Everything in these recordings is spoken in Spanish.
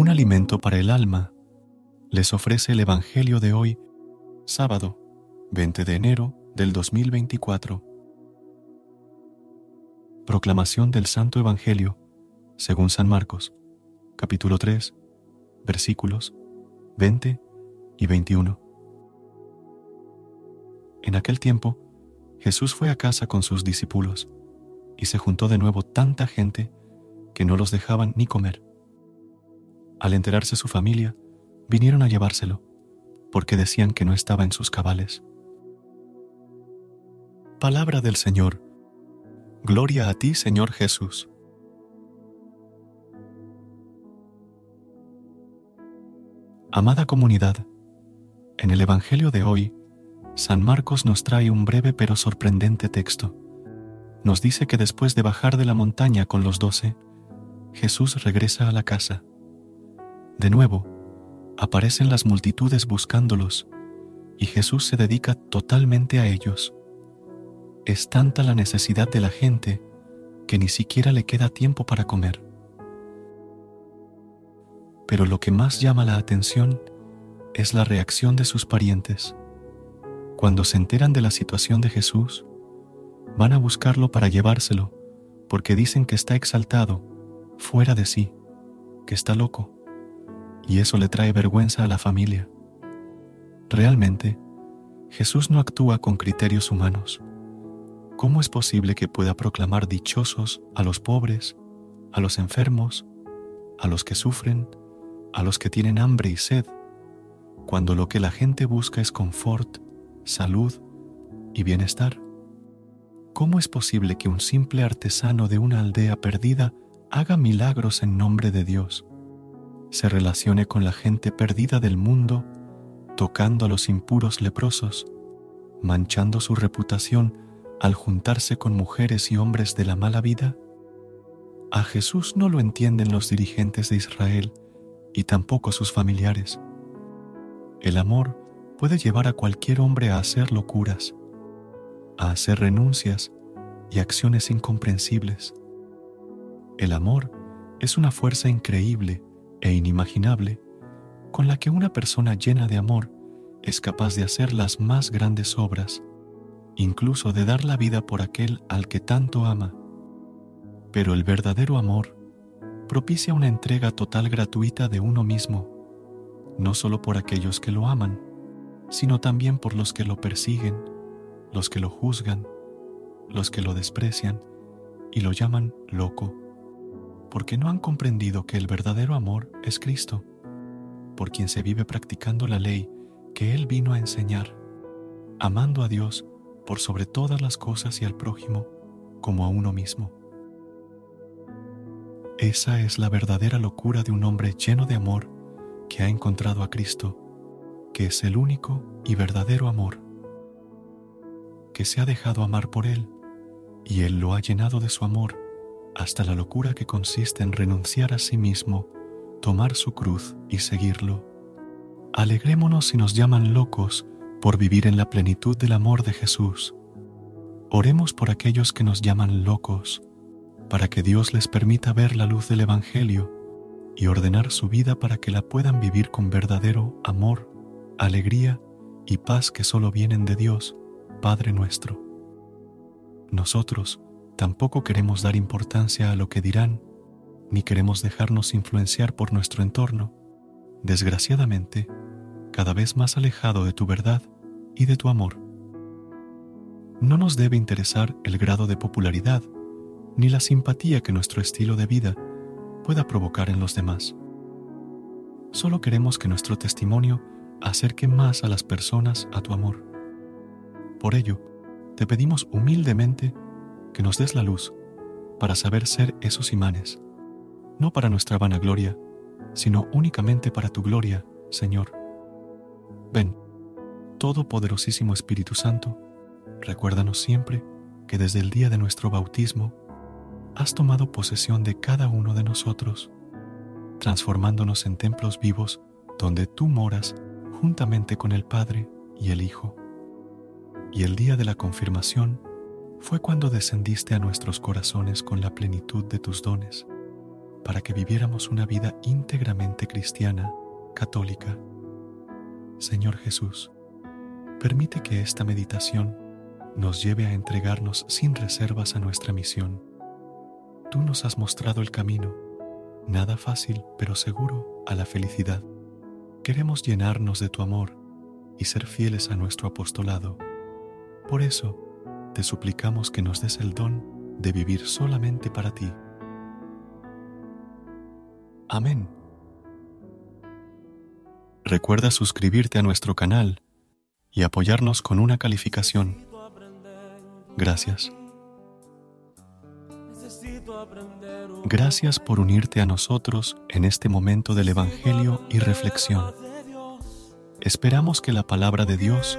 Un alimento para el alma, les ofrece el Evangelio de hoy, sábado 20 de enero del 2024. Proclamación del Santo Evangelio, según San Marcos, capítulo 3, versículos 20 y 21. En aquel tiempo, Jesús fue a casa con sus discípulos, y se juntó de nuevo tanta gente que no los dejaban ni comer. Al enterarse su familia, vinieron a llevárselo, porque decían que no estaba en sus cabales. Palabra del Señor. Gloria a ti, Señor Jesús. Amada comunidad, en el Evangelio de hoy, San Marcos nos trae un breve pero sorprendente texto. Nos dice que después de bajar de la montaña con los doce, Jesús regresa a la casa. De nuevo, aparecen las multitudes buscándolos y Jesús se dedica totalmente a ellos. Es tanta la necesidad de la gente que ni siquiera le queda tiempo para comer. Pero lo que más llama la atención es la reacción de sus parientes. Cuando se enteran de la situación de Jesús, van a buscarlo para llevárselo, porque dicen que está exaltado, fuera de sí, que está loco y eso le trae vergüenza a la familia. Realmente, Jesús no actúa con criterios humanos. ¿Cómo es posible que pueda proclamar dichosos a los pobres, a los enfermos, a los que sufren, a los que tienen hambre y sed, cuando lo que la gente busca es confort, salud y bienestar? ¿Cómo es posible que un simple artesano de una aldea perdida haga milagros en nombre de Dios? Se relacione con la gente perdida del mundo, tocando a los impuros leprosos, manchando su reputación al juntarse con mujeres y hombres de la mala vida? A Jesús no lo entienden los dirigentes de Israel y tampoco sus familiares. El amor puede llevar a cualquier hombre a hacer locuras, a hacer renuncias y acciones incomprensibles. El amor es una fuerza increíble e inimaginable con la que una persona llena de amor es capaz de hacer las más grandes obras, incluso de dar la vida por aquel al que tanto ama. Pero el verdadero amor propicia una entrega total gratuita de uno mismo, no solo por aquellos que lo aman, sino también por los que lo persiguen, los que lo juzgan, los que lo desprecian y lo llaman loco porque no han comprendido que el verdadero amor es Cristo, por quien se vive practicando la ley que Él vino a enseñar, amando a Dios por sobre todas las cosas y al prójimo como a uno mismo. Esa es la verdadera locura de un hombre lleno de amor que ha encontrado a Cristo, que es el único y verdadero amor, que se ha dejado amar por Él y Él lo ha llenado de su amor hasta la locura que consiste en renunciar a sí mismo, tomar su cruz y seguirlo. Alegrémonos si nos llaman locos por vivir en la plenitud del amor de Jesús. Oremos por aquellos que nos llaman locos, para que Dios les permita ver la luz del Evangelio y ordenar su vida para que la puedan vivir con verdadero amor, alegría y paz que solo vienen de Dios, Padre nuestro. Nosotros, Tampoco queremos dar importancia a lo que dirán, ni queremos dejarnos influenciar por nuestro entorno, desgraciadamente, cada vez más alejado de tu verdad y de tu amor. No nos debe interesar el grado de popularidad, ni la simpatía que nuestro estilo de vida pueda provocar en los demás. Solo queremos que nuestro testimonio acerque más a las personas a tu amor. Por ello, te pedimos humildemente que nos des la luz para saber ser esos imanes, no para nuestra vanagloria, sino únicamente para tu gloria, Señor. Ven, Todopoderosísimo Espíritu Santo, recuérdanos siempre que desde el día de nuestro bautismo has tomado posesión de cada uno de nosotros, transformándonos en templos vivos donde tú moras juntamente con el Padre y el Hijo. Y el día de la confirmación fue cuando descendiste a nuestros corazones con la plenitud de tus dones, para que viviéramos una vida íntegramente cristiana, católica. Señor Jesús, permite que esta meditación nos lleve a entregarnos sin reservas a nuestra misión. Tú nos has mostrado el camino, nada fácil pero seguro a la felicidad. Queremos llenarnos de tu amor y ser fieles a nuestro apostolado. Por eso, te suplicamos que nos des el don de vivir solamente para ti. Amén. Recuerda suscribirte a nuestro canal y apoyarnos con una calificación. Gracias. Gracias por unirte a nosotros en este momento del Evangelio y reflexión. Esperamos que la palabra de Dios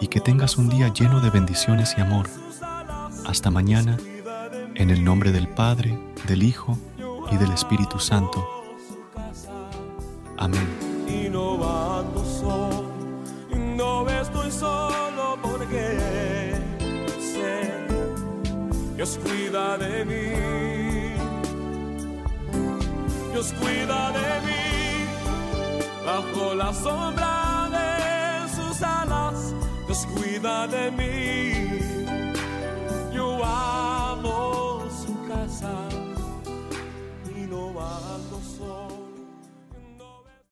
y que tengas un día lleno de bendiciones y amor. Hasta mañana, en el nombre del Padre, del Hijo y del Espíritu Santo. Amén. No estoy solo porque sé, Dios cuida de mí, Dios cuida de mí, bajo la sombra de sus alas, Dios cuida de mí.